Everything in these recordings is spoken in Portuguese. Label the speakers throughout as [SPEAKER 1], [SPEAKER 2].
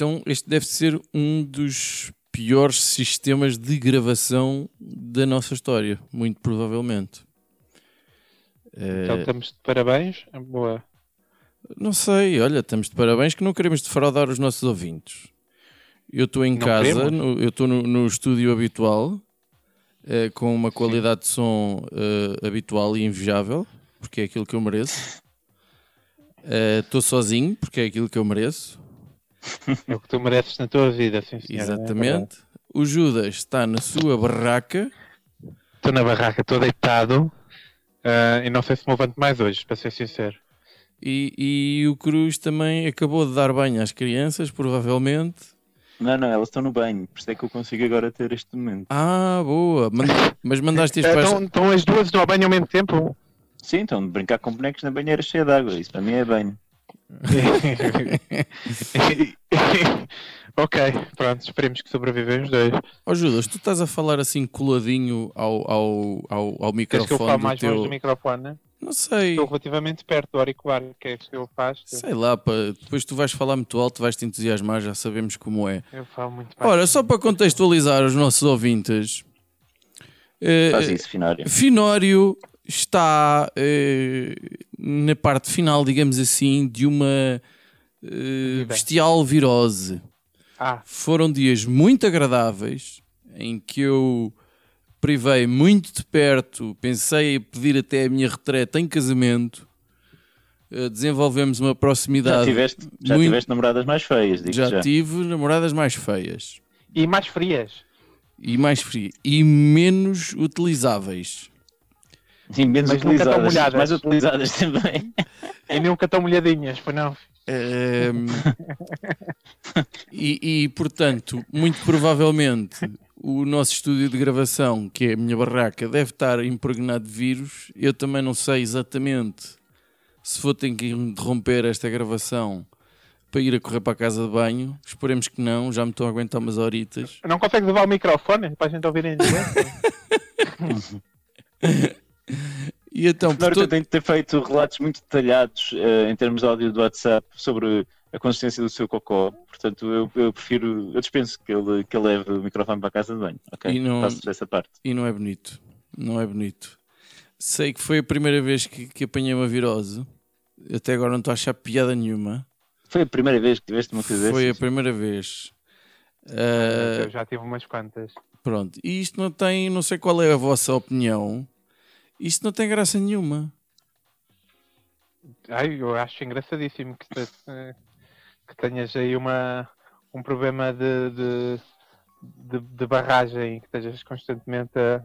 [SPEAKER 1] Então, este deve ser um dos piores sistemas de gravação da nossa história, muito provavelmente.
[SPEAKER 2] Então estamos de parabéns. Boa.
[SPEAKER 1] Não sei, olha, estamos de parabéns que não queremos defraudar os nossos ouvintes. Eu estou em
[SPEAKER 2] Não
[SPEAKER 1] casa, no- eu estou no, no estúdio habitual, eh, com uma qualidade de som eh, habitual e invejável, porque é aquilo que eu mereço. Eh, Estou sozinho, porque é aquilo que eu mereço.
[SPEAKER 2] É o que tu mereces na tua vida, sim senhor.
[SPEAKER 1] Exatamente. O Judas está na sua barraca.
[SPEAKER 2] Estou na barraca, estou deitado. Ah, e não sei se me levanto mais hoje, para ser sincero.
[SPEAKER 1] E, e o Cruz também acabou de dar banho às crianças, provavelmente.
[SPEAKER 3] Não, não, elas estão no banho, por isso é que eu consigo agora ter este momento.
[SPEAKER 1] Ah, boa. Mas mandaste as
[SPEAKER 2] Ah,
[SPEAKER 1] pais.
[SPEAKER 2] Estão, estão as duas no banho ao mesmo tempo?
[SPEAKER 3] Sim, então, de brincar com bonecos na banheira cheia de água, isso para mim é banho.
[SPEAKER 2] ok, pronto, esperemos que sobrevivem os dois.
[SPEAKER 1] Ó Judas, tu estás a falar assim coladinho ao, ao, ao, ao
[SPEAKER 2] Queres que eu
[SPEAKER 1] microfone
[SPEAKER 2] fale
[SPEAKER 1] do
[SPEAKER 2] mais longe
[SPEAKER 1] teu.
[SPEAKER 2] do microfone? né?
[SPEAKER 1] Não sei.
[SPEAKER 2] Estou relativamente perto do auricular, que é que eu faço.
[SPEAKER 1] Sei lá, pá. depois tu vais falar muito alto, vais te entusiasmar, já sabemos como é.
[SPEAKER 2] Eu falo muito baixo.
[SPEAKER 1] Ora, só para contextualizar os nossos ouvintes, eh,
[SPEAKER 3] Faz isso, Finório.
[SPEAKER 1] Finório está eh, na parte final, digamos assim, de uma eh, bestial virose.
[SPEAKER 2] Ah,
[SPEAKER 1] Foram dias muito agradáveis em que eu privei muito de perto, pensei em pedir até a minha retreta em casamento. Eh, Desenvolvemos uma
[SPEAKER 3] Já
[SPEAKER 1] proximidade.
[SPEAKER 3] tiveste, já
[SPEAKER 1] muito-
[SPEAKER 3] tiveste namoradas mais feias, digo
[SPEAKER 1] já,
[SPEAKER 3] já.
[SPEAKER 1] tive namoradas mais feias
[SPEAKER 2] e mais frias.
[SPEAKER 1] e mais frias e menos utilizáveis.
[SPEAKER 3] E menos
[SPEAKER 2] Mas nunca tão
[SPEAKER 3] utilizadas,
[SPEAKER 2] molhadas.
[SPEAKER 3] mais utilizadas também.
[SPEAKER 2] E nunca tão molhadinhas, pois não?
[SPEAKER 1] Ehm, e, e, portanto, muito provavelmente o nosso estúdio de gravação, que é a minha barraca, deve estar impregnado de vírus. Eu também não sei exatamente se vou ter que interromper esta gravação para ir a correr para a casa de banho. Esperemos que não, já me estou a aguentar umas horitas.
[SPEAKER 2] Não consegues levar o microfone para a gente ouvir em direto?
[SPEAKER 1] E então,
[SPEAKER 3] Finório
[SPEAKER 1] portanto,
[SPEAKER 3] tem de ter feito relatos muito detalhados eh, em termos de áudio do WhatsApp sobre a consistência do seu cocó. Portanto, eu, eu prefiro, eu dispenso que ele, que ele leve o microfone para a casa de banho. Ok?
[SPEAKER 1] E não-
[SPEAKER 3] essa parte.
[SPEAKER 1] e não é bonito. Não é bonito. Sei que foi a primeira vez que, que apanhei uma virose. Até agora não estou a achar piada nenhuma.
[SPEAKER 3] Foi a primeira vez que tiveste uma coisa
[SPEAKER 1] Foi a primeira vez. Ah,
[SPEAKER 2] Eu já tive umas quantas.
[SPEAKER 1] pronto. E isto não tem, não sei qual é a vossa opinião. Isto não tem graça nenhuma.
[SPEAKER 2] Ai, eu acho engraçadíssimo que, te- que tenhas aí uma, um problema de, de, de, de barragem, que estejas constantemente a.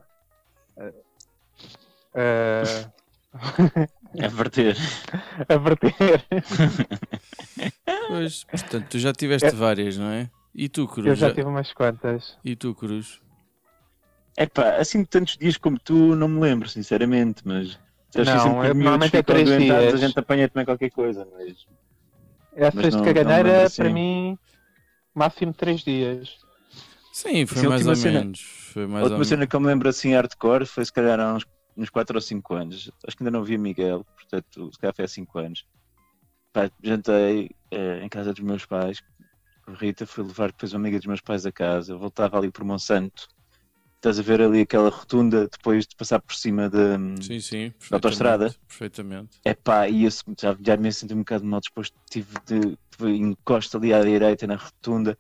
[SPEAKER 2] a,
[SPEAKER 3] É verter.
[SPEAKER 2] a, a verter.
[SPEAKER 1] Pois, portanto, tu já tiveste várias, não é? E tu, Cruz?
[SPEAKER 2] Eu já
[SPEAKER 1] Já-
[SPEAKER 2] tive umas quantas.
[SPEAKER 1] E tu, Cruz?
[SPEAKER 3] É pá, assim de tantos dias como tu, não me lembro, sinceramente, mas.
[SPEAKER 2] Não,
[SPEAKER 3] sempre
[SPEAKER 2] é- normalmente é três dias.
[SPEAKER 3] A gente apanha também qualquer coisa, mas.
[SPEAKER 2] Essas de caganeira,
[SPEAKER 3] assim.
[SPEAKER 2] para mim, máximo 3 dias.
[SPEAKER 1] Sim, foi
[SPEAKER 3] Sim, a
[SPEAKER 1] mais ou
[SPEAKER 3] cena-
[SPEAKER 1] menos. Foi
[SPEAKER 3] A
[SPEAKER 1] mais ou
[SPEAKER 3] última cena que eu me lembro assim hardcore foi se calhar há uns, uns 4 ou 5 anos. Acho que ainda não vi Miguel, portanto, se calhar foi há 5 anos. Pá, jantei eh, em casa dos meus pais. A Rita foi levar depois uma amiga dos meus pais a casa. Eu voltava ali por Monsanto. Estás a ver ali aquela rotunda depois de passar por cima da.
[SPEAKER 1] Sim, sim.
[SPEAKER 3] Da autoestrada?
[SPEAKER 1] Perfeitamente.
[SPEAKER 3] É pá, e eu já, já me senti um bocado mal disposto. Tive de, de encosto ali à direita na rotunda.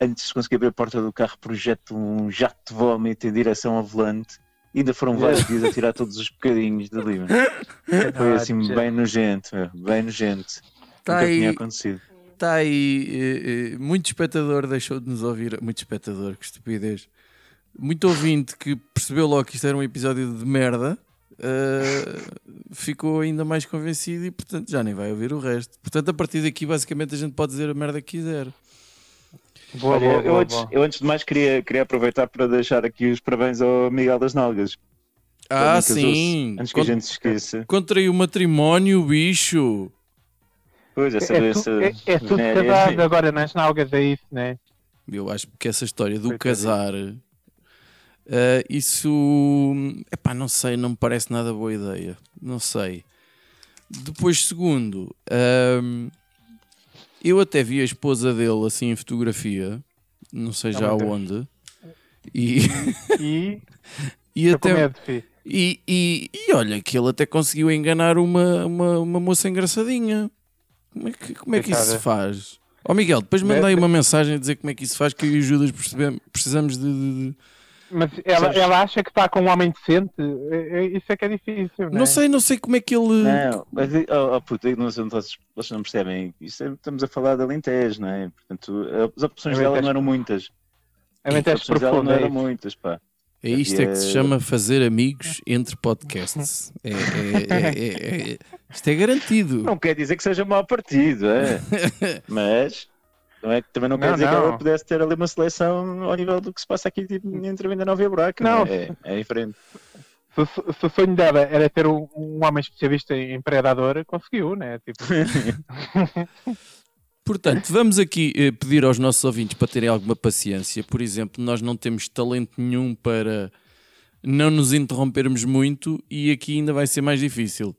[SPEAKER 3] Antes de conseguir abrir a porta do carro, projeto um jato de vómito em direção ao volante. E ainda foram vários dias a tirar todos os bocadinhos dali. Foi assim, bem nojento, meu, bem nojento.
[SPEAKER 1] Tá
[SPEAKER 3] Nunca
[SPEAKER 1] aí-
[SPEAKER 3] tinha acontecido.
[SPEAKER 1] Está aí, eh, eh, muito espectador deixou de nos ouvir. Muito espectador, que estupidez. Muito ouvinte que percebeu logo que isto era um episódio de merda. eh, ficou ainda mais convencido e, portanto, já nem vai ouvir o resto. Portanto, a partir daqui, basicamente, a gente pode dizer a merda que quiser.
[SPEAKER 2] Boa,
[SPEAKER 3] Olha,
[SPEAKER 2] boa,
[SPEAKER 3] eu,
[SPEAKER 2] boa,
[SPEAKER 3] antes,
[SPEAKER 2] boa.
[SPEAKER 3] eu antes de mais queria, queria aproveitar para deixar aqui os parabéns ao Miguel das Nalgas.
[SPEAKER 1] Ah, sim.
[SPEAKER 3] Antes que a
[SPEAKER 1] Con-
[SPEAKER 3] gente se esqueça.
[SPEAKER 1] Contrai o matrimónio, bicho.
[SPEAKER 3] Pois, essa
[SPEAKER 2] É,
[SPEAKER 3] doença.
[SPEAKER 2] tu, é, é tudo casado agora nas nalgas, é isso, né?
[SPEAKER 1] Eu acho que essa história do casar, eh, isso, epá, não sei, não me parece nada boa ideia. Não sei. Depois, segundo, ahm, eu até vi a esposa dele assim em fotografia, não sei
[SPEAKER 2] Oh,
[SPEAKER 1] já
[SPEAKER 2] meu Deus.
[SPEAKER 1] onde, e,
[SPEAKER 2] E
[SPEAKER 1] e até.
[SPEAKER 2] medo.
[SPEAKER 1] E, e, e olha que ele até conseguiu enganar uma, uma, uma moça engraçadinha. Como é que, como é que isso se faz? Ó Miguel, depois aí
[SPEAKER 2] Mete-
[SPEAKER 1] uma mensagem a dizer como é que isso se faz, que eu e o Judas percebemos, precisamos de- de-
[SPEAKER 2] Mas ela,
[SPEAKER 3] Sabes-
[SPEAKER 2] ela acha que está com um homem decente? É- é- Isso é que é difícil, né?
[SPEAKER 1] Não sei, não sei como é que ele.
[SPEAKER 3] Não, mas, oh, oh puto, não vocês, vocês não percebem. Isto é- estamos a falar de Alentejo, não é? Portanto, as opções dela não eram muitas.
[SPEAKER 2] É
[SPEAKER 3] As opções dela
[SPEAKER 2] profunda.
[SPEAKER 3] não
[SPEAKER 2] é
[SPEAKER 3] eram
[SPEAKER 2] isso.
[SPEAKER 3] muitas, pá.
[SPEAKER 1] É isto é que se
[SPEAKER 3] É-
[SPEAKER 1] chama fazer amigos entre podcasts. É, é- é- é- é- isto é garantido.
[SPEAKER 3] Não quer dizer que seja mau partido, é? mas não é, também não, quer
[SPEAKER 2] Não,
[SPEAKER 3] dizer que
[SPEAKER 2] não.
[SPEAKER 3] ela pudesse ter ali uma seleção ao nível do que se passa aqui tipo, entre Venda Nova e a Buraca.
[SPEAKER 2] Não.
[SPEAKER 3] é? É, é diferente.
[SPEAKER 2] Se, se- se o sonho dela era ter um, um homem especialista em predador, conseguiu, né? Tipo,
[SPEAKER 1] Portanto, vamos aqui eh, pedir aos nossos ouvintes para terem alguma paciência. Por exemplo, nós não temos talento nenhum para não nos interrompermos muito e aqui ainda vai ser mais difícil.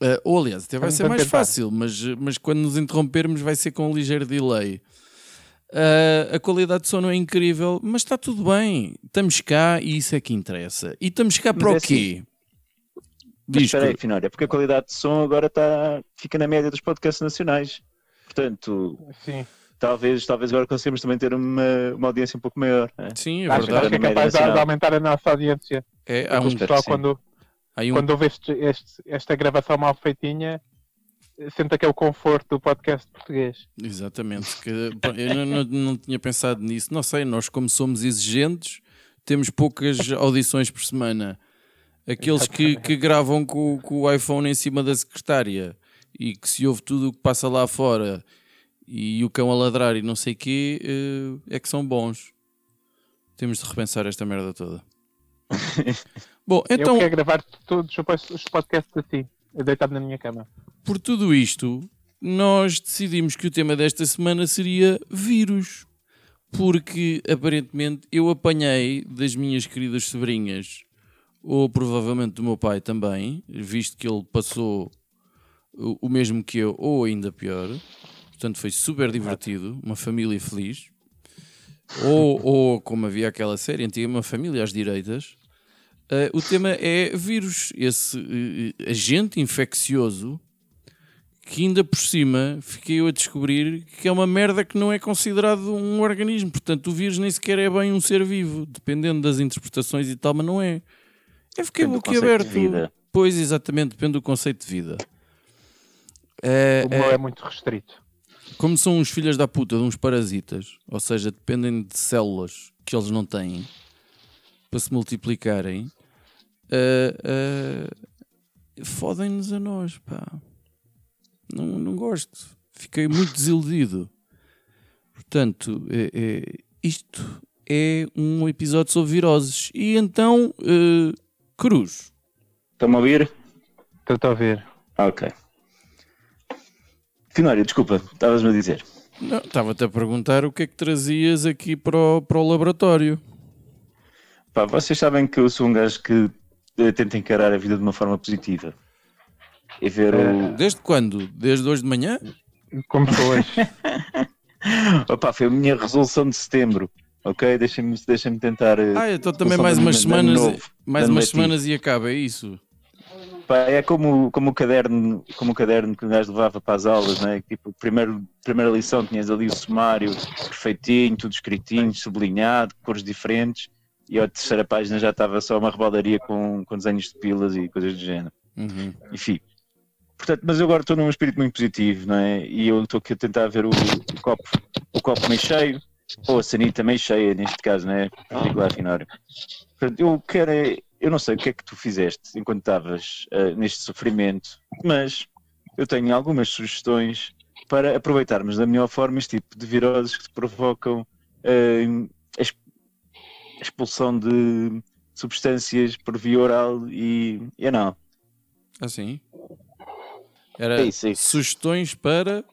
[SPEAKER 1] Eh, ou aliás, até vai
[SPEAKER 2] Vamos
[SPEAKER 1] ser mais
[SPEAKER 2] tentar.
[SPEAKER 1] fácil, mas, mas quando nos interrompermos vai ser com um ligeiro delay. Eh, a qualidade de som não é incrível, mas está tudo bem. Estamos cá e isso é que interessa. E estamos cá
[SPEAKER 3] Mas
[SPEAKER 1] para
[SPEAKER 3] é
[SPEAKER 1] o quê?
[SPEAKER 3] Mas
[SPEAKER 1] Diz
[SPEAKER 3] espera aí, Finória, porque a qualidade de som agora tá, fica na média dos podcasts nacionais. Portanto,
[SPEAKER 2] sim.
[SPEAKER 3] talvez, talvez agora consigamos também ter uma, uma audiência um pouco maior. é?
[SPEAKER 1] Sim, é
[SPEAKER 2] Acho, acho
[SPEAKER 1] verdade.
[SPEAKER 2] que é capaz de, aumentar a nossa audiência.
[SPEAKER 1] É, há um,
[SPEAKER 2] pessoal, quando,
[SPEAKER 1] um
[SPEAKER 2] quando ouve este- este- esta gravação mal feitinha, sente aquele conforto do podcast português.
[SPEAKER 1] Exatamente, que, eu não, não- não tinha pensado nisso. Não sei, nós, como somos exigentes, temos poucas audições por semana. Aqueles que, que gravam com, com o iPhone em cima da secretária e que se ouve tudo o que passa lá fora e o cão a ladrar e não sei o quê, eh, é que são bons. Temos de repensar esta merda toda. Bom, então.
[SPEAKER 2] Eu quero gravar todos os podcasts assim, deitado na minha cama.
[SPEAKER 1] Por tudo isto, nós decidimos que o tema desta semana seria vírus. Porque aparentemente eu apanhei das minhas queridas sobrinhas, ou provavelmente do meu pai também, visto que ele passou o mesmo que eu, ou ainda pior. Portanto, foi super divertido, uma família feliz. Ou, ou como havia aquela série antiga, uma família às direitas. Uh, o tema é vírus, esse uh, agente infeccioso que ainda por cima fiquei eu a descobrir que é uma merda que não é considerado um organismo. Portanto, o vírus nem sequer é bem um ser vivo, dependendo das interpretações e tal, mas não é. Eu fiquei
[SPEAKER 3] Depende do
[SPEAKER 1] boquiaberto.
[SPEAKER 3] conceito de vida.
[SPEAKER 1] Pois, exatamente, depende do conceito de vida. É,
[SPEAKER 2] O meu é muito restrito.
[SPEAKER 1] como são uns filhos da puta de uns parasitas, ou seja, dependem de células que eles não têm para se multiplicarem, ah, ah, fodem-nos a nós, pá. Não, não gosto. Fiquei muito desiludido. Portanto, é- é- isto é um episódio sobre viroses. E então, ah, Cruz,
[SPEAKER 3] Estão-me a ouvir?
[SPEAKER 2] Estou a ver.
[SPEAKER 3] Ah, ok. Finória, desculpa, estavas-me a dizer.
[SPEAKER 1] não, estava-te a perguntar o que é que trazias aqui para o, para o laboratório.
[SPEAKER 3] Pá, vocês sabem que eu sou um gajo que eh, tenta encarar a vida de uma forma positiva. E ver o.
[SPEAKER 1] Desde quando? Desde hoje de manhã?
[SPEAKER 2] Como hoje.
[SPEAKER 3] Opa, foi a minha resolução de setembro. Ok? Deixem-me deixem tentar. eh,
[SPEAKER 1] Ah, então também mais umas semanas,
[SPEAKER 3] novo,
[SPEAKER 1] mais umas
[SPEAKER 3] letivo.
[SPEAKER 1] semanas e acaba, é isso?
[SPEAKER 3] Pá, é como, como o caderno, como o caderno que o gajo levava para as aulas, né? Tipo, primeiro, primeira lição tinhas ali o sumário perfeitinho, tudo escritinho, sublinhado, cores diferentes, e a terceira página já estava só uma rebaldaria com, com desenhos de pilas e coisas do género.
[SPEAKER 1] Uhum.
[SPEAKER 3] Enfim. Portanto, mas eu agora estou num espírito muito positivo, não é? E eu estou aqui a tentar ver o, o copo, o copo meio cheio, ou a sanita meio cheia, neste caso, não é? Particular Finório. Portanto, eu quero é, eu não sei o que é que tu fizeste enquanto estavas ah, neste sofrimento, mas eu tenho algumas sugestões para aproveitarmos da melhor forma este tipo de viroses que te provocam a expulsão de substâncias por via oral e eu não.
[SPEAKER 1] Assim. Era
[SPEAKER 3] É isso, é isso.
[SPEAKER 1] sugestões para.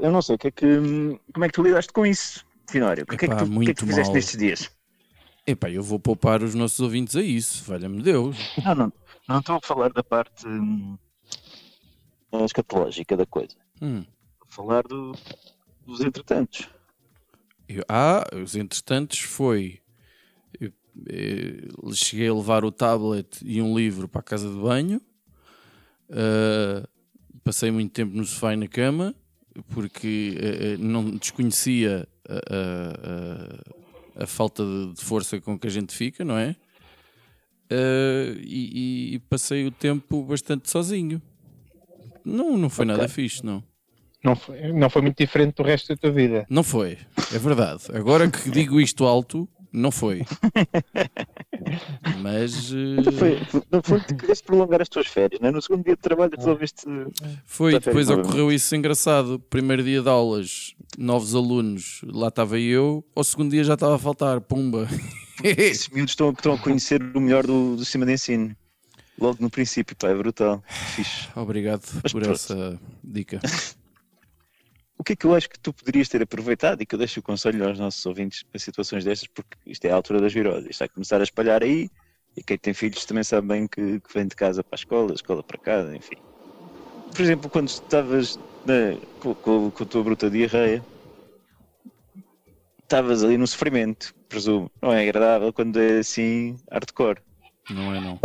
[SPEAKER 3] Eu não sei o que é que, como é que tu lidaste com isso, Finório? O que, é que tu, o que é que
[SPEAKER 1] muito
[SPEAKER 3] fizeste
[SPEAKER 1] mal.
[SPEAKER 3] nestes dias?
[SPEAKER 1] Epá, eu vou poupar os nossos ouvintes a isso, valha-me Deus.
[SPEAKER 3] Não, não, não estou a falar da parte hum, escatológica da coisa.
[SPEAKER 1] Hum.
[SPEAKER 3] Estou a falar do- dos entretantos.
[SPEAKER 1] Eu- ah, os entretantos foi. Eu, eh, cheguei a levar o tablet e um livro para a casa de banho. Ah, passei muito tempo no sofá e na cama porque eh, não desconhecia a, a- a- a falta de, de força com que a gente fica, não é? Ah, e, e passei o tempo bastante sozinho. Não, não foi nada fixe, não.
[SPEAKER 2] Não foi, não foi muito diferente do resto da tua vida.
[SPEAKER 1] Não foi, é verdade. Agora que digo isto alto, não foi. Mas eh,
[SPEAKER 3] Então foi, tu quiseste prolongar as tuas férias, não é? No segundo dia de trabalho resolveste.
[SPEAKER 1] foi, depois
[SPEAKER 3] bem,
[SPEAKER 1] ocorreu isso engraçado. Primeiro dia de aulas, novos alunos, lá estava eu. Ao segundo dia já estava a faltar, pumba.
[SPEAKER 3] Esses miúdos estão, estão a conhecer o melhor do, do sistema de ensino. Logo no princípio, pá, é brutal. Fixe.
[SPEAKER 1] Obrigado
[SPEAKER 3] Mas
[SPEAKER 1] por
[SPEAKER 3] pronto.
[SPEAKER 1] essa dica.
[SPEAKER 3] O que é que eu acho que tu poderias ter aproveitado e que eu deixo o conselho aos nossos ouvintes para situações destas, porque isto é a altura das viroses, isto vai começar a espalhar aí e quem tem filhos também sabe bem que, que vem de casa para a escola, escola para casa, enfim. Por exemplo, quando estavas com, com- com a tua bruta diarreia, estavas ali no sofrimento, presumo. Não é agradável quando é assim hardcore.
[SPEAKER 1] Não é não.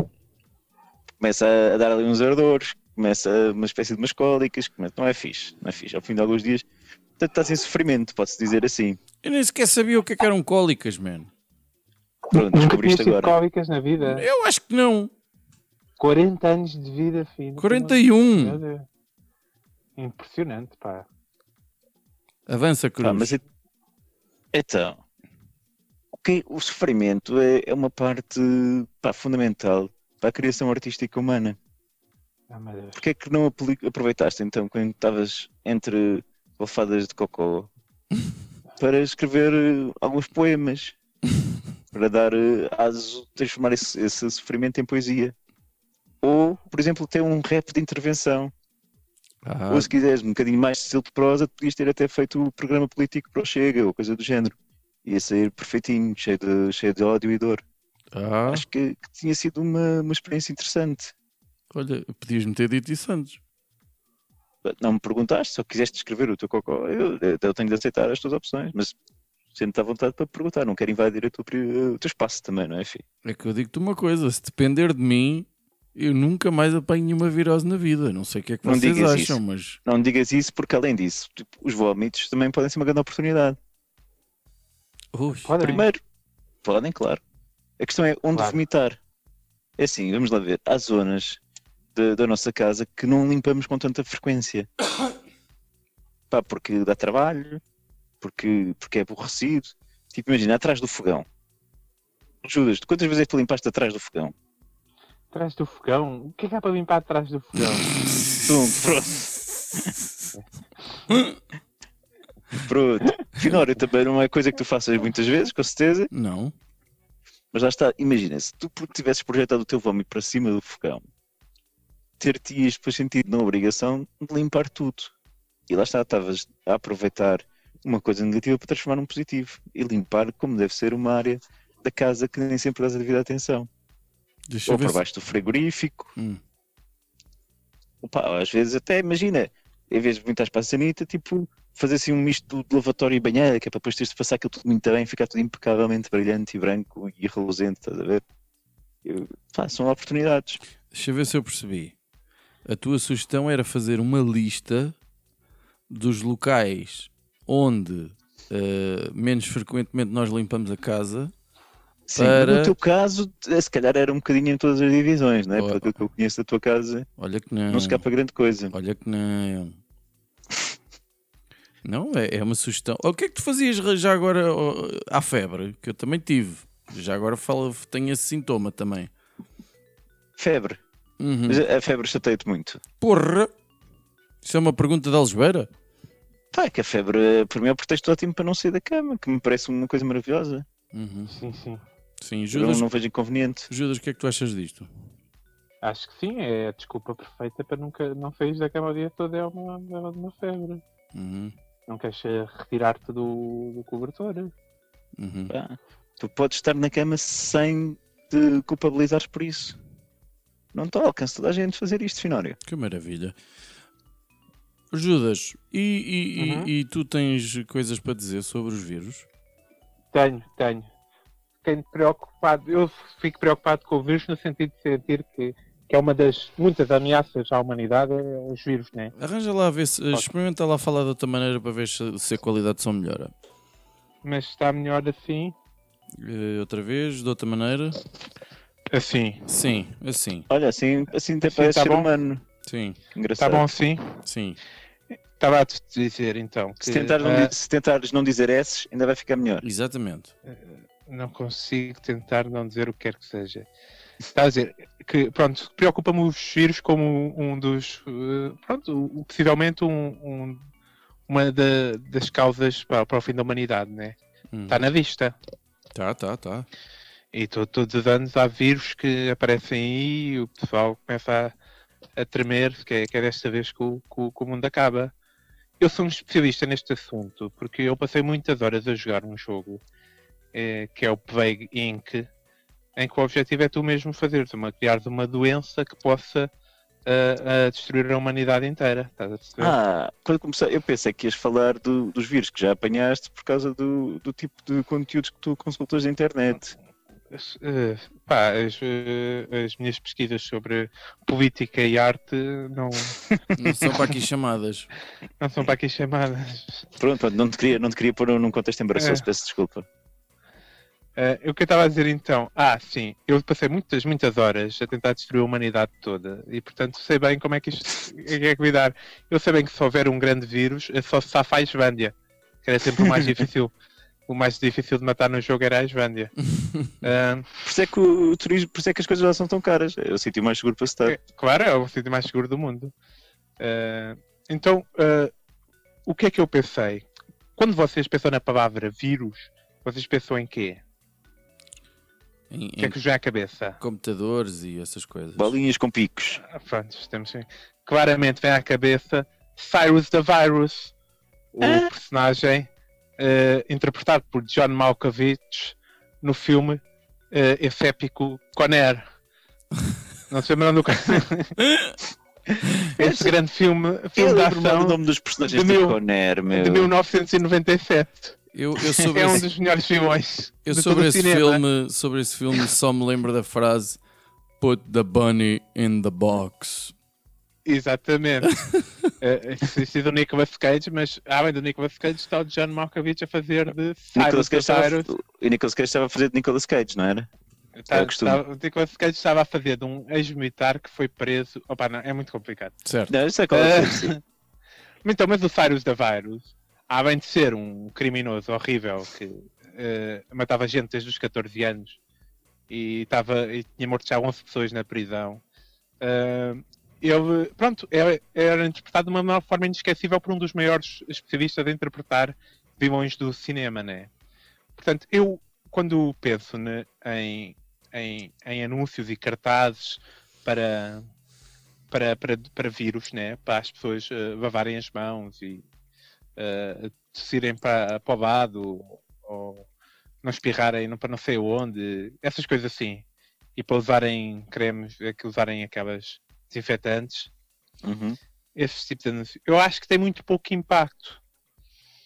[SPEAKER 3] Começa a, a dar ali uns ardores, começa uma espécie de umas cólicas, começa- não é fixe, não é fixe. Ao fim de alguns dias, portanto, estás em sofrimento, pode-se dizer assim.
[SPEAKER 1] Eu nem sequer sabia o que, é que eram cólicas, man.
[SPEAKER 3] Pronto, descobriste agora.
[SPEAKER 2] cólicas na vida.
[SPEAKER 1] Eu acho que não.
[SPEAKER 2] 40 anos de vida, filho.
[SPEAKER 1] 41.
[SPEAKER 2] Meu Deus. Impressionante, pá.
[SPEAKER 1] Avança, Cruz.
[SPEAKER 3] Pá, mas e- então, o, que, o sofrimento é, é uma parte pá, fundamental para a criação artística humana.
[SPEAKER 2] Deus.
[SPEAKER 3] Porquê é que não aproveitaste então quando estavas entre alfadas de cocô para escrever eh, alguns poemas? Para dar eh, aso, transformar esse, esse sofrimento em poesia. Ou, por exemplo, ter um rap de intervenção.
[SPEAKER 1] Ah,
[SPEAKER 3] Ou se quiseres um bocadinho mais de estilo de prosa, podias ter até feito o programa político para o Chega ou coisa do género. Ia sair perfeitinho, cheio de, cheio de ódio e dor.
[SPEAKER 1] ah,
[SPEAKER 3] Acho que, que tinha sido uma, uma experiência interessante.
[SPEAKER 1] Olha, podias-me ter dito isso antes.
[SPEAKER 3] Não me perguntaste, só quiseste escrever o teu cocó. Eu, eu tenho de aceitar as tuas opções, mas sente-te à vontade para perguntar. Não quero invadir tua pri- o teu espaço também, não é, filho?
[SPEAKER 1] É que eu digo-te uma coisa: se depender de mim, eu nunca mais apanho nenhuma virose na vida. Não sei o que é que
[SPEAKER 3] Não
[SPEAKER 1] vocês acham,
[SPEAKER 3] isso.
[SPEAKER 1] mas
[SPEAKER 3] Não digas isso, porque além disso, tipo, os vómitos também podem ser uma grande oportunidade.
[SPEAKER 1] Ui,
[SPEAKER 2] Podem.
[SPEAKER 3] Primeiro, podem, claro. A questão é onde
[SPEAKER 2] Claro.
[SPEAKER 3] vomitar. É assim, vamos lá ver. Há zonas de- da nossa casa que não limpamos com tanta frequência. Pá, porque dá trabalho, porque, porque é aborrecido. Tipo, imagina, atrás do fogão. Judas, quantas vezes é que tu limpaste atrás do fogão?
[SPEAKER 2] Atrás do fogão? O que é que há para limpar atrás do fogão?
[SPEAKER 3] Tum, pronto. pronto. Finório também não é coisa que tu faças muitas vezes, com certeza.
[SPEAKER 1] não.
[SPEAKER 3] Mas lá está, imagina, se tu tivesses projetado o teu vómito para cima do fogão, ter-te-ias depois sentido na obrigação de limpar tudo. E lá está, estavas a aproveitar uma coisa negativa para transformar num positivo. E limpar como deve ser uma área da casa que nem sempre dás a devida atenção.
[SPEAKER 1] Deixa
[SPEAKER 3] Ou
[SPEAKER 1] ver
[SPEAKER 3] por
[SPEAKER 1] se...
[SPEAKER 3] baixo do frigorífico.
[SPEAKER 1] Hum.
[SPEAKER 3] Opa, às vezes até imagina, em vez de para a sanita, tipo, fazer assim um misto de lavatório e banheira, que é para depois teres de passar aquilo tudo muito bem, ficar tudo impecavelmente brilhante e branco e reluzente, estás a ver? Eu, pá, são oportunidades.
[SPEAKER 1] Deixa eu ver se eu percebi. A tua sugestão era fazer uma lista dos locais onde eh, menos frequentemente nós limpamos a casa.
[SPEAKER 3] Sim,
[SPEAKER 1] Para-
[SPEAKER 3] No teu caso, eh, se calhar era um bocadinho em todas as divisões, não é?
[SPEAKER 1] Oh.
[SPEAKER 3] Por aquilo que eu conheço da tua casa,
[SPEAKER 1] Olha que não.
[SPEAKER 3] não se escapa grande coisa.
[SPEAKER 1] Olha que não. Não, é, é uma sugestão. O que é que tu fazias já agora ó, à febre? Que eu também tive. Já agora falo, tenho esse sintoma também.
[SPEAKER 3] Febre.
[SPEAKER 1] Uhum.
[SPEAKER 3] Mas a febre chateia-te muito.
[SPEAKER 1] Porra! Isso é uma pergunta de Algebeira?
[SPEAKER 3] Pá, é que a febre, para mim, é o pretexto ótimo para não sair da cama, que me parece uma coisa maravilhosa.
[SPEAKER 1] Uhum.
[SPEAKER 2] Sim, sim.
[SPEAKER 1] Sim,
[SPEAKER 3] Eu
[SPEAKER 1] Judas,
[SPEAKER 3] não vejo inconveniente.
[SPEAKER 1] Judas, o que é que tu achas disto?
[SPEAKER 2] Acho que sim, é a desculpa perfeita para nunca não sair da cama o dia todo é uma, é uma febre.
[SPEAKER 1] Uhum,
[SPEAKER 2] Não queres eh, retirar-te do, do cobertor.
[SPEAKER 1] uhum.
[SPEAKER 3] Pá, tu podes estar na cama sem te culpabilizares por isso. Não está ao alcance toda a gente fazer isto, Finório.
[SPEAKER 1] Que maravilha. Judas, e, e- e-
[SPEAKER 2] Uhum.
[SPEAKER 1] e tu tens coisas para dizer sobre os vírus?
[SPEAKER 2] Tenho, tenho. Fiquei preocupado, eu fico preocupado com o vírus no sentido de sentir que, que é uma das muitas ameaças à humanidade, é os vírus, né?
[SPEAKER 1] Arranja lá a ver se. Experimenta lá falar de outra maneira para ver se, se a qualidade de som melhora.
[SPEAKER 2] Mas está melhor assim.
[SPEAKER 1] Eh, outra vez, de outra maneira.
[SPEAKER 2] Assim.
[SPEAKER 1] Sim, assim.
[SPEAKER 3] Olha, assim, assim até
[SPEAKER 2] Assim
[SPEAKER 3] parece
[SPEAKER 2] tá
[SPEAKER 3] ser
[SPEAKER 2] bom?
[SPEAKER 3] humano.
[SPEAKER 1] Sim,
[SPEAKER 3] Engraçado.
[SPEAKER 2] Está bom assim?
[SPEAKER 1] sim.
[SPEAKER 2] Estava a te dizer então que
[SPEAKER 3] Se tentares, não, di- se tentares não dizer S, ainda vai ficar melhor.
[SPEAKER 1] Exatamente.
[SPEAKER 2] não consigo tentar não dizer o que quer que seja. Está a dizer que, pronto, preocupa-me os vírus como um dos, eh, pronto, possivelmente um, um- uma da- das causas para, para o fim da humanidade, né?
[SPEAKER 1] Hum.
[SPEAKER 2] Está na vista.
[SPEAKER 1] Tá, tá, tá.
[SPEAKER 2] E to- todos os anos há vírus que aparecem aí e o pessoal começa a, a tremer, que é, que é desta vez que o, que que o mundo acaba. Eu sou um especialista neste assunto, porque eu passei muitas horas a jogar um jogo eh, que é o Plague Inc., em que o objetivo é tu mesmo fazeres uma, criares uma doença que possa ah, destruir a humanidade inteira.
[SPEAKER 3] Ah, quando comecei, eu pensei que ias falar do- dos vírus que já apanhaste por causa do, do tipo de conteúdos que tu consultas na internet.
[SPEAKER 2] As, eh, pá, as, eh, as minhas pesquisas sobre política e arte não,
[SPEAKER 1] Não são para aqui chamadas.
[SPEAKER 2] não são para aqui chamadas.
[SPEAKER 3] Pronto, pronto, não te queria, não te queria pôr num contexto embaraçoso,
[SPEAKER 2] É.
[SPEAKER 3] peço desculpa.
[SPEAKER 2] Eh, o que eu estava a dizer então, ah, sim, eu passei muitas, muitas horas a tentar destruir a humanidade toda e, portanto, sei bem como é que isto é que lidar. Eu sei bem que se houver um grande vírus, é só se safa a Islândia, que era sempre o mais difícil. O mais difícil de matar no jogo era a Islândia. Ah,
[SPEAKER 3] Por isso é que o turismo, por isso é que as coisas lá são tão caras. É o sítio mais seguro para estar.
[SPEAKER 2] É, claro, é o sítio mais seguro do mundo. Eh, então, eh, o que é que eu pensei? Quando vocês pensam na palavra vírus, vocês pensam em quê?
[SPEAKER 1] Em,
[SPEAKER 2] O que é que vos vem à cabeça?
[SPEAKER 1] computadores e essas coisas.
[SPEAKER 3] Bolinhas com picos.
[SPEAKER 2] Ah, Pronto, temos claramente vem à cabeça Cyrus the Virus, o personagem eh, interpretado por John Malkovich no filme eh, esse épico Conair. Não se lembram do Esse grande filme, filme
[SPEAKER 3] do
[SPEAKER 2] ação
[SPEAKER 3] nome dos personagens
[SPEAKER 2] de mil-
[SPEAKER 3] Conner, meu.
[SPEAKER 2] de 1997.
[SPEAKER 1] Eu, eu sobre,
[SPEAKER 2] É um
[SPEAKER 1] esse,
[SPEAKER 2] dos melhores filmes.
[SPEAKER 1] eu
[SPEAKER 2] de
[SPEAKER 1] sobre
[SPEAKER 2] todo o
[SPEAKER 1] esse filme, sobre esse filme só me lembro da frase Put the bunny in the box.
[SPEAKER 2] Exatamente. Isso é do Nicolas Cage, mas além do Nicolas Cage está o John Malkovich a fazer de
[SPEAKER 3] Nicolas
[SPEAKER 2] Cyrus
[SPEAKER 3] Cage estava, o Nicolas Cage estava a fazer de Nicolas Cage, não era?
[SPEAKER 2] Tá-
[SPEAKER 3] o
[SPEAKER 2] tá- o Nicolas Cage estava a fazer de um ex-militar que foi preso. Opa, não, é muito complicado.
[SPEAKER 1] Certo.
[SPEAKER 3] Não, isso é sim.
[SPEAKER 2] Então, mas o Cyrus da Virus, além de ser um criminoso horrível que eh, matava gente desde os 14 anos e, estava, e tinha morto já 11 pessoas na prisão, ele, pronto, é- era interpretado de uma forma inesquecível por um dos maiores especialistas a interpretar vilões do cinema, né? Portanto, eu, quando penso ne- em, em, em anúncios e cartazes para, para, para, para vírus, né? para as pessoas eh, lavarem as mãos e uh, tossirem para, para o lado ou não espirrarem para não sei onde, essas coisas assim. E para usarem cremes, é que usarem aquelas desinfetantes,
[SPEAKER 3] Uhum.
[SPEAKER 2] esses tipos de anúncios. Eu acho que tem muito pouco impacto.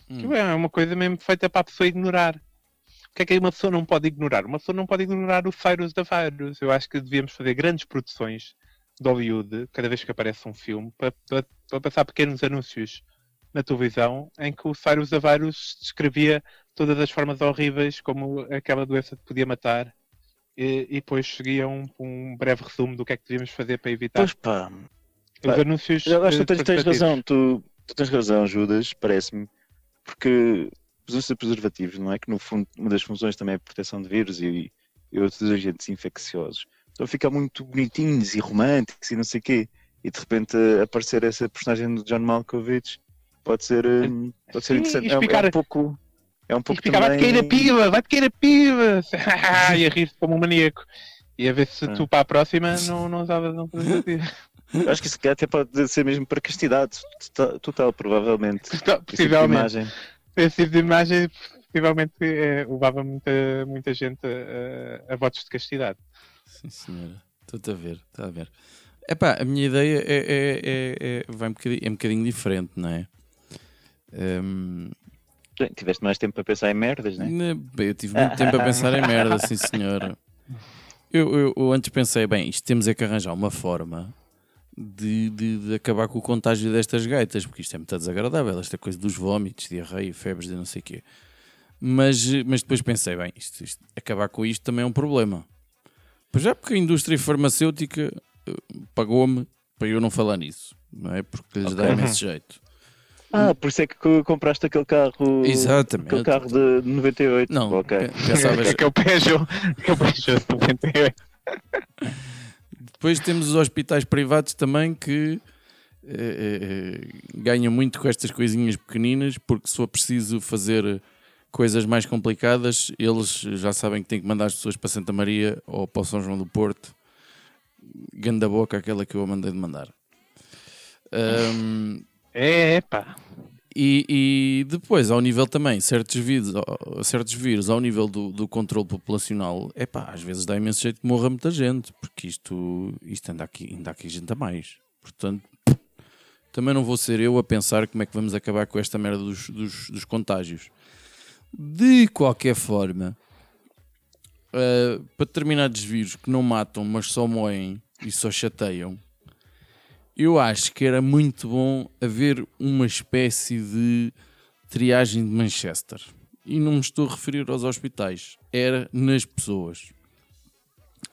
[SPEAKER 1] Hum.
[SPEAKER 2] É uma coisa mesmo feita para a pessoa ignorar. O que é que uma pessoa não pode ignorar? Uma pessoa não pode ignorar o Cyrus da Virus. Eu acho que devíamos fazer grandes produções de Hollywood, cada vez que aparece um filme, para, para, para passar pequenos anúncios na televisão em que o Cyrus da Virus descrevia todas as formas horríveis como aquela doença te podia matar e, e depois seguia um, um breve resumo do que é que devíamos fazer para evitar
[SPEAKER 3] Pois pá,
[SPEAKER 2] os
[SPEAKER 3] pá,
[SPEAKER 2] anúncios.
[SPEAKER 3] eu acho
[SPEAKER 2] eh,
[SPEAKER 3] que tu tens, tens
[SPEAKER 2] participativos.
[SPEAKER 3] razão, tu, tu tens razão, Judas, parece-me, porque os de preservativos, não é que no fundo uma das funções também é a proteção de vírus e, e outros agentes infecciosos. Então fica muito bonitinhos e românticos e não sei o quê. E de repente eh, aparecer essa personagem do John Malkovich pode ser, eh, pode ser
[SPEAKER 2] Sim,
[SPEAKER 3] interessante.
[SPEAKER 2] e
[SPEAKER 3] É um- é, um pouco. é um
[SPEAKER 2] E ficava, vai-te
[SPEAKER 3] também...
[SPEAKER 2] cair a piba, vai-te cair a piba. e a rir-se como um maníaco. E a ver se
[SPEAKER 3] Ah.
[SPEAKER 2] tu para a próxima não, não usavas um preservativo.
[SPEAKER 3] Eu Acho que isso até pode ser mesmo para castidade total, total, provavelmente. Esse tipo de
[SPEAKER 2] Possivelmente.
[SPEAKER 3] imagem.
[SPEAKER 2] Esse tipo de imagem possivelmente eh, levava muita, muita gente a, a, a votos de castidade.
[SPEAKER 1] Sim, senhora. Estou-te a ver, está a ver. Epá, a minha ideia é, é, é, é- vai um bocadinho, é um bocadinho diferente, não é?
[SPEAKER 3] Bem, Tiveste mais tempo para pensar em merdas, né?
[SPEAKER 1] ne- bem, eu tive muito tempo a pensar em merda, sim senhora. Eu, eu- eu antes pensei, bem, isto temos é que arranjar uma forma de, de- de acabar com o contágio destas gaitas, porque isto é muito desagradável, esta coisa dos vómitos, diarreia, febres e não sei o quê. Mas, mas depois pensei, bem, isto- isto- acabar com isto também é um problema. Pois já porque a indústria farmacêutica eh, pagou-me para eu não falar nisso, não é? Porque lhes dá
[SPEAKER 3] Ok.
[SPEAKER 1] imenso jeito.
[SPEAKER 3] Ah, por isso é que co- compraste aquele carro.
[SPEAKER 1] Exatamente.
[SPEAKER 3] Aquele carro de 98.
[SPEAKER 1] Não,
[SPEAKER 3] Ok.
[SPEAKER 1] pe- pensavas,
[SPEAKER 2] É que eu Peugeot, que eu Peugeot 98.
[SPEAKER 1] Depois temos os hospitais privados também que eh, eh, ganham muito com estas coisinhas pequeninas, porque se for preciso fazer coisas mais complicadas, eles já sabem que têm que mandar as pessoas para Santa Maria ou para o São João do Porto. Ganda boca, aquela que eu mandei de mandar. Ahm,
[SPEAKER 2] É,
[SPEAKER 1] e, e depois, ao nível também, certos vírus, certos vírus ao nível do, do controle populacional, é pá, às vezes dá imenso jeito que morra muita gente, porque isto, isto anda, aqui, ainda há aqui gente a mais. Portanto, também não vou ser eu a pensar como é que vamos acabar com esta merda dos, dos, dos contágios. De qualquer forma, ah, para determinados vírus que não matam, mas só moem e só chateiam, eu acho que era muito bom haver uma espécie de triagem de Manchester. E não me estou a referir aos hospitais, era nas pessoas.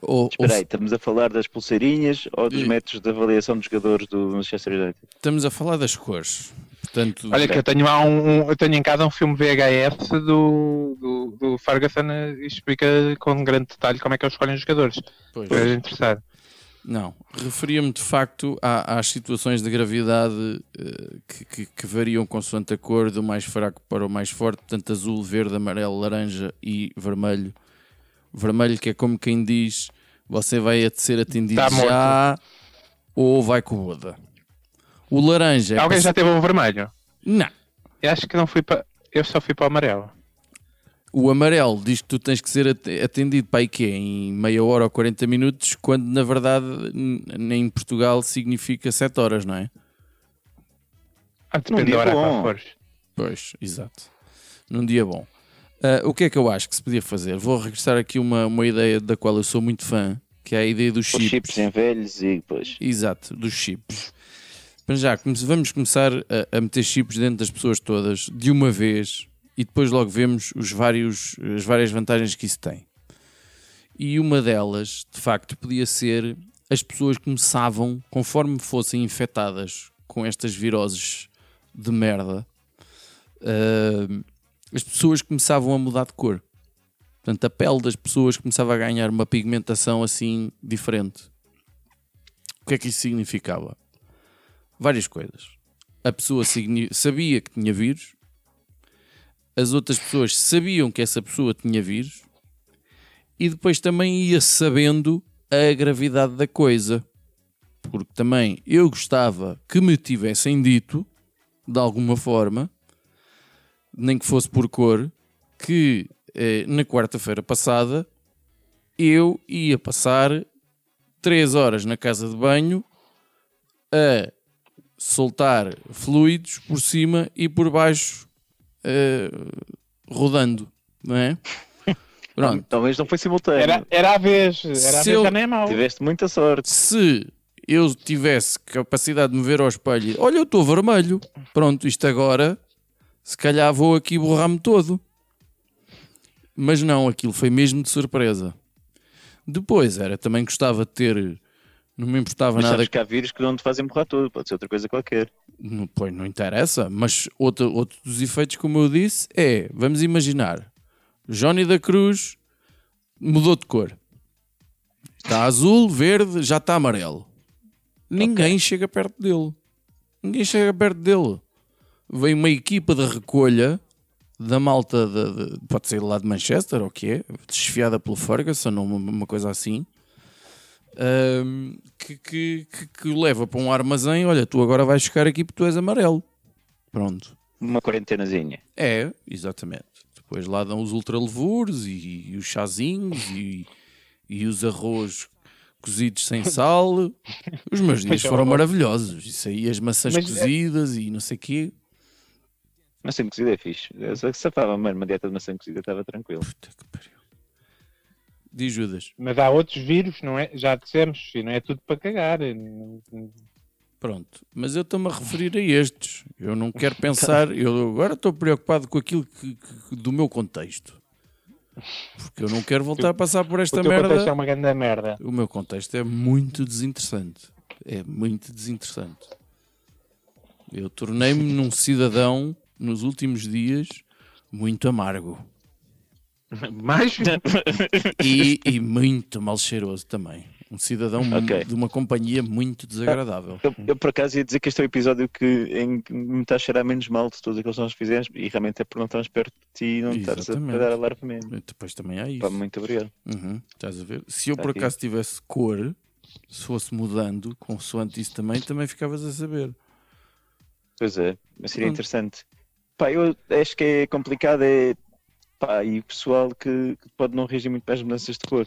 [SPEAKER 1] Ou,
[SPEAKER 3] Espera aí,
[SPEAKER 1] ou-
[SPEAKER 3] estamos a falar das pulseirinhas ou dos
[SPEAKER 1] Sim.
[SPEAKER 3] métodos de avaliação dos jogadores do Manchester United?
[SPEAKER 1] estamos a falar das cores. Portanto,
[SPEAKER 2] Olha que eu tenho, lá um, um- eu tenho em casa um filme VHS do, do, do Ferguson eh, e explica com grande detalhe como é que eles escolhem os jogadores.
[SPEAKER 1] pois,
[SPEAKER 2] Para interessar.
[SPEAKER 1] Não, referia-me de facto à- às situações de gravidade eh, que, que- que variam consoante a cor, do mais fraco para o mais forte, portanto, azul, verde, amarelo, laranja e vermelho. Vermelho, que é como quem diz: você vai ser atendido
[SPEAKER 2] Tá
[SPEAKER 1] já ou vai com o Buda. O laranja. é
[SPEAKER 2] Alguém
[SPEAKER 1] para-
[SPEAKER 2] já teve um vermelho?
[SPEAKER 1] Não.
[SPEAKER 2] Eu acho que não fui para. Eu só fui para o amarelo.
[SPEAKER 1] O amarelo diz que tu tens que ser at- atendido para aí quê? Em meia hora ou 40 minutos, quando na verdade em Portugal significa 7 horas, não é?
[SPEAKER 2] Ah,
[SPEAKER 3] Num
[SPEAKER 2] depende
[SPEAKER 3] dia
[SPEAKER 2] da hora
[SPEAKER 3] bom.
[SPEAKER 2] fores.
[SPEAKER 1] Pois, exato. Num dia bom. Ah, o que é que eu acho que se podia fazer? Vou regressar aqui uma, uma ideia da qual eu sou muito fã, que é a ideia dos
[SPEAKER 3] Os
[SPEAKER 1] chips.
[SPEAKER 3] chips em velhos e depois.
[SPEAKER 1] Exato, dos chips. Para já, vamos começar a, a meter chips dentro das pessoas todas de uma vez e depois logo vemos os vários, as várias vantagens que isso tem. E uma delas, de facto, podia ser as pessoas começavam, conforme fossem infectadas com estas viroses de merda, ah, as pessoas começavam a mudar de cor. Portanto, a pele das pessoas começava a ganhar uma pigmentação assim diferente. O que é que isso significava? Várias coisas. A pessoa sabia que tinha vírus, as outras pessoas sabiam que essa pessoa tinha vírus e depois também ia sabendo a gravidade da coisa. Porque também eu gostava que me tivessem dito, de alguma forma, nem que fosse por cor, que eh, na quarta-feira passada eu ia passar 3 horas na casa de banho a soltar fluidos por cima e por baixo eh, rodando, não é? Pronto.
[SPEAKER 3] Talvez não foi simultâneo.
[SPEAKER 2] Era, era a vez. Era a
[SPEAKER 1] Se
[SPEAKER 2] vez,
[SPEAKER 1] eu-
[SPEAKER 2] já nem é mau.
[SPEAKER 3] Tiveste muita sorte.
[SPEAKER 1] Se eu tivesse capacidade de me ver ao espelho, olha, eu estou vermelho, pronto, isto agora, se calhar vou aqui borrar-me todo. Mas não, aquilo foi mesmo de surpresa. Depois era, também gostava de ter, não me importava
[SPEAKER 3] Mas
[SPEAKER 1] nada
[SPEAKER 3] sabes que há vírus que não te fazem borrar tudo. Pode ser outra coisa qualquer.
[SPEAKER 1] Não, pois não interessa, mas outro, outro dos efeitos, como eu disse, é, vamos imaginar, Johnny da Cruz mudou de cor. Está azul, verde, já está amarelo. Ninguém chega perto dele. Ninguém chega perto dele. Vem uma equipa de recolha da malta, de, de- pode ser lá de Manchester, ou o que é, desfiada pelo Ferguson, ou uma, uma coisa assim, ahm, que, que, que, que o leva para um armazém. Olha, tu agora vais ficar aqui porque tu és amarelo. Pronto.
[SPEAKER 3] Uma quarentenazinha.
[SPEAKER 1] É, exatamente. Depois lá dão os ultralevuros e, e os chazinhos e, e os arroz cozidos sem sal. Os meus dias
[SPEAKER 2] é,
[SPEAKER 1] foram maravilhosos. Isso aí, as maçãs
[SPEAKER 2] Mas é-
[SPEAKER 1] cozidas e não sei o quê.
[SPEAKER 3] Maçã cozida é fixe. Eu safava, mano, uma dieta de maçã cozida estava tranquilo.
[SPEAKER 1] Puta que pariu. Diz Judas.
[SPEAKER 2] Mas há outros vírus, não é? Já dissemos, e não é tudo para cagar.
[SPEAKER 1] Pronto, mas eu estou-me a referir a estes. Eu não quero pensar, eu agora estou preocupado com aquilo que, que- do meu contexto. Porque eu não quero voltar a passar por
[SPEAKER 2] O
[SPEAKER 1] esta
[SPEAKER 2] teu
[SPEAKER 1] merda.
[SPEAKER 2] contexto é uma grande merda.
[SPEAKER 1] O meu contexto é muito desinteressante. É muito desinteressante. Eu tornei-me num cidadão, nos últimos dias, muito amargo.
[SPEAKER 2] Mais
[SPEAKER 1] E, e muito mal cheiroso também. Um cidadão mu-
[SPEAKER 3] Ok.
[SPEAKER 1] de uma companhia muito desagradável.
[SPEAKER 3] Eu, eu, por acaso ia dizer que este é o episódio que, em que me está a cheirar menos mal de todos aqueles que nós fizemos e realmente é por não estarmos perto de ti e não
[SPEAKER 1] Exatamente.
[SPEAKER 3] a dar alarmamento.
[SPEAKER 1] Depois também há isso.
[SPEAKER 3] Pá, muito obrigado.
[SPEAKER 1] Uhum, estás a ver? Se eu
[SPEAKER 3] Está
[SPEAKER 1] por
[SPEAKER 3] aqui.
[SPEAKER 1] acaso tivesse cor, se fosse mudando, consoante isso também, também ficavas a saber.
[SPEAKER 3] Pois é, mas seria
[SPEAKER 1] Pronto.
[SPEAKER 3] interessante. Pá, eu acho que é complicado é pá, e o pessoal que, que pode não reagir muito para as mudanças de cor.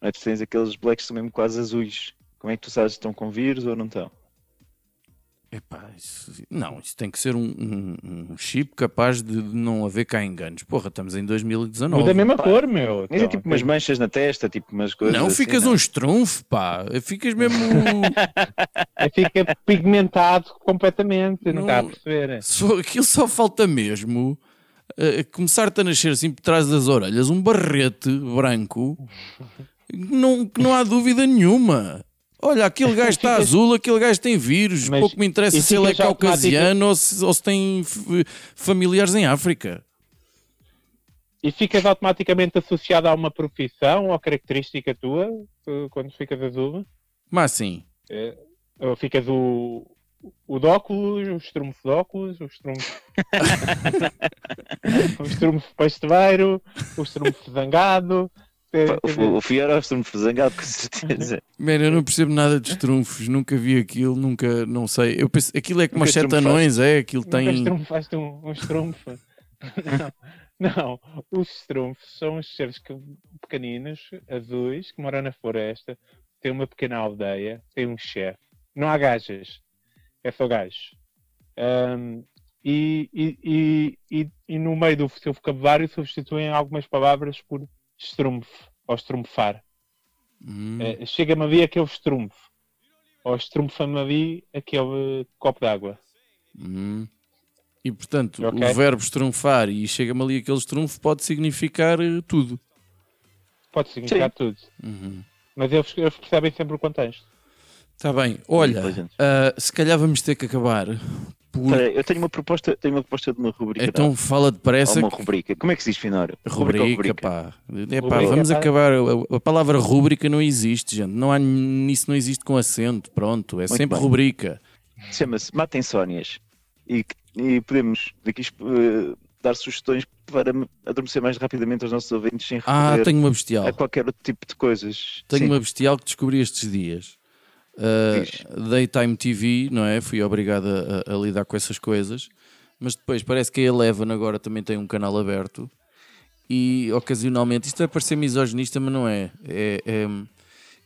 [SPEAKER 3] Não é? Tu tens aqueles blacks que são mesmo quase azuis. Como é que tu sabes se estão com vírus ou não estão?
[SPEAKER 1] Epá, isso, não, isso tem que ser um, um- um chip capaz de não haver cá enganos. Porra, estamos em 2019.
[SPEAKER 2] Muda a mesma cor, meu.
[SPEAKER 3] Mas é
[SPEAKER 2] Então,
[SPEAKER 3] tipo umas manchas na testa, tipo umas coisas.
[SPEAKER 1] não,
[SPEAKER 3] assim,
[SPEAKER 1] ficas
[SPEAKER 3] não?
[SPEAKER 1] um estrunfo, pá. Ficas mesmo.
[SPEAKER 2] Aí Fica pigmentado completamente, não
[SPEAKER 1] Não-
[SPEAKER 2] está a perceber.
[SPEAKER 1] só, aquilo só falta mesmo eh, começar-te a nascer assim por trás das orelhas um barrete branco que não, que não há dúvida nenhuma. Olha, aquele gajo está azul, aquele gajo tem vírus.
[SPEAKER 2] Mas-
[SPEAKER 1] Pouco me interessa se ele é caucasiano ou se, ou se tem familiares em África.
[SPEAKER 2] E ficas automaticamente associado a uma profissão ou característica tua eh, quando ficas azul?
[SPEAKER 1] Mas assim,
[SPEAKER 2] Ou ficas o, o de óculos, o estrumfo de óculos, o estrumfo. o estrumfo pasteiro, o estrumfo zangado.
[SPEAKER 3] O, o Fior é o estou zangado, com certeza.
[SPEAKER 1] man, eu não percebo nada de estrunfos, nunca vi aquilo, nunca, não sei. Eu penso, aquilo é como as sete anões, é? Aquilo
[SPEAKER 2] Nunca
[SPEAKER 1] tem.
[SPEAKER 2] estrumfaste um, um estrumfo. Não, não, os estrumfos são os seres que- pequeninos, azuis, que moram na floresta, têm uma pequena aldeia, têm um chefe. Não há gajas, é só gajos. Ahm, e, e, e, e, e no meio do seu vocabulário substituem algumas palavras por estrumfo, ou estrumfar.
[SPEAKER 1] Hum,
[SPEAKER 2] Eh, Chega-me ali aquele estrumfo, ou estrumfa-me ali aquele copo d'água.
[SPEAKER 1] hum. E portanto,
[SPEAKER 2] Ok.
[SPEAKER 1] o verbo estrunfar e chega-me ali aquele estrunfo pode significar eh, tudo.
[SPEAKER 2] Pode significar tudo.
[SPEAKER 1] Uhum.
[SPEAKER 2] Mas eles, eles percebem sempre o contexto.
[SPEAKER 1] Está bem, olha, ah, se calhar vamos ter que acabar. Por...
[SPEAKER 3] Espera aí, eu tenho uma proposta, tenho uma proposta de uma rubrica.
[SPEAKER 1] Então
[SPEAKER 3] não?
[SPEAKER 1] fala depressa.
[SPEAKER 3] Ou uma rubrica. Como é que se diz, Finório?
[SPEAKER 1] Rubrica,
[SPEAKER 3] ou
[SPEAKER 1] pá. É pá,
[SPEAKER 2] Rubrica,
[SPEAKER 1] vamos
[SPEAKER 2] pá.
[SPEAKER 1] acabar. A, a palavra rubrica não existe, gente. Não há, nisso não existe com acento. Pronto, é sempre
[SPEAKER 3] bem.
[SPEAKER 1] rubrica.
[SPEAKER 3] Chama-se Matem Sónias. E, e podemos daqui eh, dar sugestões para adormecer mais rapidamente aos nossos ouvintes sem
[SPEAKER 1] Ah, tenho uma bestial.
[SPEAKER 3] a qualquer outro tipo de coisas.
[SPEAKER 1] Tenho
[SPEAKER 3] Sim.
[SPEAKER 1] uma bestial que descobri estes dias. Uh. Daytime TV, não é? Fui obrigado a, a- a lidar com essas coisas. Mas depois parece que a Eleven agora também tem um canal aberto. E ocasionalmente, isto vai parecer misoginista, mas não é. é, é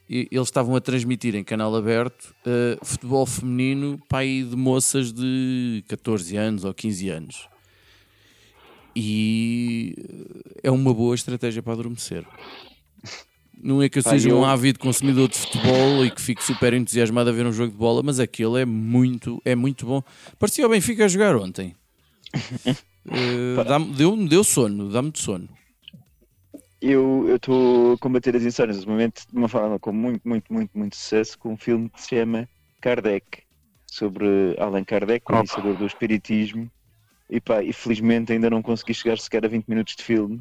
[SPEAKER 1] e- eles estavam a transmitir em canal aberto uh, futebol feminino pai de moças de 14 anos ou 15 anos. E uh, é uma boa estratégia para adormecer. Não é que eu
[SPEAKER 3] Pá,
[SPEAKER 1] seja
[SPEAKER 3] eu-
[SPEAKER 1] um ávido consumidor de futebol e que fique super entusiasmado a ver um jogo de bola, mas aquele é muito, é muito bom. Parecia o Benfica a jogar ontem. Dá-me- deu, deu sono, dá-me de sono.
[SPEAKER 3] Eu estou a combater as insónias no momento de uma forma com muito, muito, muito, muito sucesso com um filme que se chama Kardec, sobre Allan Kardec, conhecedor do espiritismo. E pá, e felizmente ainda não consegui chegar sequer a 20 minutos de filme,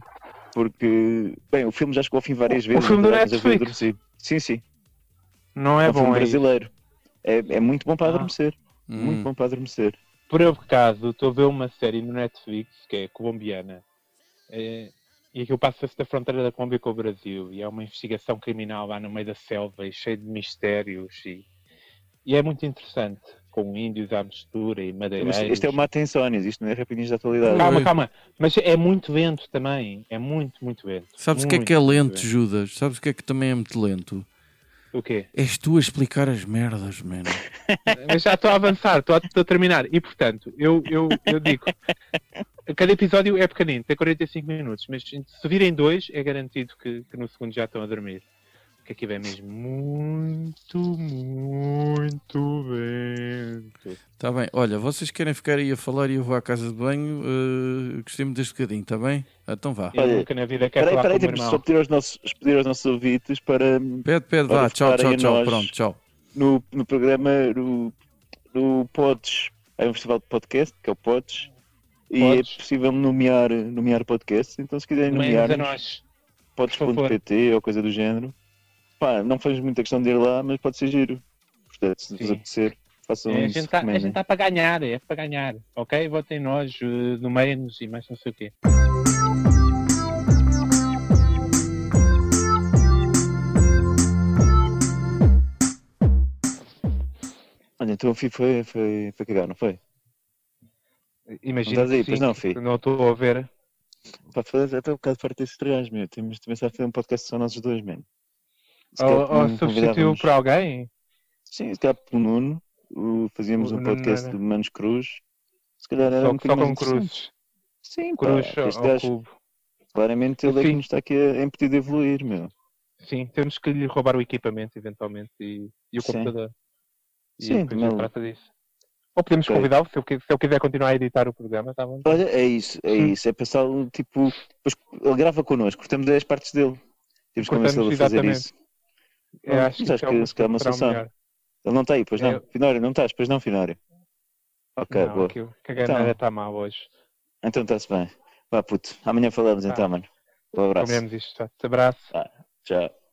[SPEAKER 3] porque, bem, o filme já chegou ao fim várias vezes.
[SPEAKER 2] filme do Netflix?
[SPEAKER 3] Sim, sim.
[SPEAKER 2] Não
[SPEAKER 3] É,
[SPEAKER 2] é,
[SPEAKER 3] um filme
[SPEAKER 2] bom aí.
[SPEAKER 3] brasileiro. É, é muito bom para
[SPEAKER 2] Ah.
[SPEAKER 3] adormecer.
[SPEAKER 1] Hum.
[SPEAKER 3] Muito bom para adormecer.
[SPEAKER 2] por acaso, estou a ver uma série no Netflix que é colombiana. eh, e aquilo passa-se da fronteira da Colômbia com o Brasil. E é uma investigação criminal lá no meio da selva e cheio de mistérios. E, e é muito interessante. Com índios à mistura e
[SPEAKER 3] Mas
[SPEAKER 2] madeireiros.
[SPEAKER 3] este é o Mata Insónias, isto não é Rapidinhos da atualidade.
[SPEAKER 2] Calma, calma. Mas é muito lento também. É muito, muito lento.
[SPEAKER 1] Sabes o que é que é lento, Judas? Sabes o que é que também é muito lento?
[SPEAKER 2] O quê?
[SPEAKER 1] És tu a explicar as merdas, mano.
[SPEAKER 2] Mas já estou a avançar, estou a, estou a terminar. E portanto, eu, eu, eu digo: cada episódio é pequenino, tem 45 minutos, mas se virem dois, é garantido que, que no segundo já estão a dormir. Porque aquilo é mesmo muito, muito lento.
[SPEAKER 1] Está bem, olha, vocês querem ficar aí a falar e eu vou à casa de banho, uh, gostei muito deste bocadinho, está bem? Então vá.
[SPEAKER 2] Eu
[SPEAKER 3] Olha,
[SPEAKER 2] nunca na vida quero
[SPEAKER 3] Peraí, peraí, temos
[SPEAKER 2] irmão.
[SPEAKER 3] só pedir aos nossos, pedir aos nossos ouvintes para
[SPEAKER 1] Pede, pede, vá,
[SPEAKER 3] Para
[SPEAKER 1] tchau,
[SPEAKER 3] ficarem
[SPEAKER 1] tchau, tchau,
[SPEAKER 3] nós.
[SPEAKER 1] pronto, tchau.
[SPEAKER 3] no, no programa no, no Pods, é um festival de podcast, que é o Pods, e é possível nomear, nomear podcast. Então, se quiserem nomear, pods.pt ou coisa do género, pá, não fazemos muita questão de ir lá, mas pode ser giro. Portanto, se vos apetecer, façam
[SPEAKER 2] É, a gente está
[SPEAKER 3] recomendem.
[SPEAKER 2] tá para ganhar, é para ganhar. Ok? Votem nós, uh, no menos e mais não sei o quê.
[SPEAKER 3] Olha, então o Fih foi, foi, foi cagar, não foi?
[SPEAKER 2] Imagina.
[SPEAKER 3] estás aí, não, filho?
[SPEAKER 2] Não estou a ver.
[SPEAKER 3] Pá, fazer até um bocado farto desses três, meu. Temos de começar a fazer um podcast só nossos dois, mano.
[SPEAKER 2] Ou, ou
[SPEAKER 3] não
[SPEAKER 2] substituiu por alguém?
[SPEAKER 3] Sim, se calhar pelo Nuno, fazíamos
[SPEAKER 2] O
[SPEAKER 3] um
[SPEAKER 2] Nuno
[SPEAKER 3] podcast
[SPEAKER 2] era-
[SPEAKER 3] de Manos Cruz. Se calhar era
[SPEAKER 2] Só,
[SPEAKER 3] um
[SPEAKER 2] só com cruzes.
[SPEAKER 3] Sim, pá,
[SPEAKER 2] Cruz
[SPEAKER 3] este gajo,
[SPEAKER 2] cubo.
[SPEAKER 3] claramente ele é que
[SPEAKER 2] Sim.
[SPEAKER 3] nos está aqui a impedir de evoluir, meu.
[SPEAKER 2] Sim, temos que lhe roubar o equipamento eventualmente e, e o
[SPEAKER 3] Sim.
[SPEAKER 2] computador. E
[SPEAKER 3] Sim,
[SPEAKER 2] depois
[SPEAKER 3] também-
[SPEAKER 2] ele trata disso. Ou podemos
[SPEAKER 3] Ok.
[SPEAKER 2] convidá-lo, se se eu quiser continuar a editar o programa, tá bom.
[SPEAKER 3] Olha, é isso, é
[SPEAKER 2] Sim.
[SPEAKER 3] isso. É pensar, tipo, depois ele grava connosco, cortamos 10 partes dele. Temos que convencê-lo a fazer isso.
[SPEAKER 2] Eu
[SPEAKER 3] Não,
[SPEAKER 2] acho que,
[SPEAKER 3] acho
[SPEAKER 2] isso é
[SPEAKER 3] que
[SPEAKER 2] uma,
[SPEAKER 3] é uma solução. Ele não está aí, pois não.
[SPEAKER 2] Eu-
[SPEAKER 3] Finório, não estás, pois não, Finório. Ok,
[SPEAKER 2] não,
[SPEAKER 3] boa.
[SPEAKER 2] que, que a
[SPEAKER 3] Então.
[SPEAKER 2] está mal hoje.
[SPEAKER 3] Então está-se bem. Vá, puto. Amanhã falamos
[SPEAKER 2] Tá.
[SPEAKER 3] então, mano. Um abraço.
[SPEAKER 2] Isto. tá? Abraço.
[SPEAKER 3] Tchau.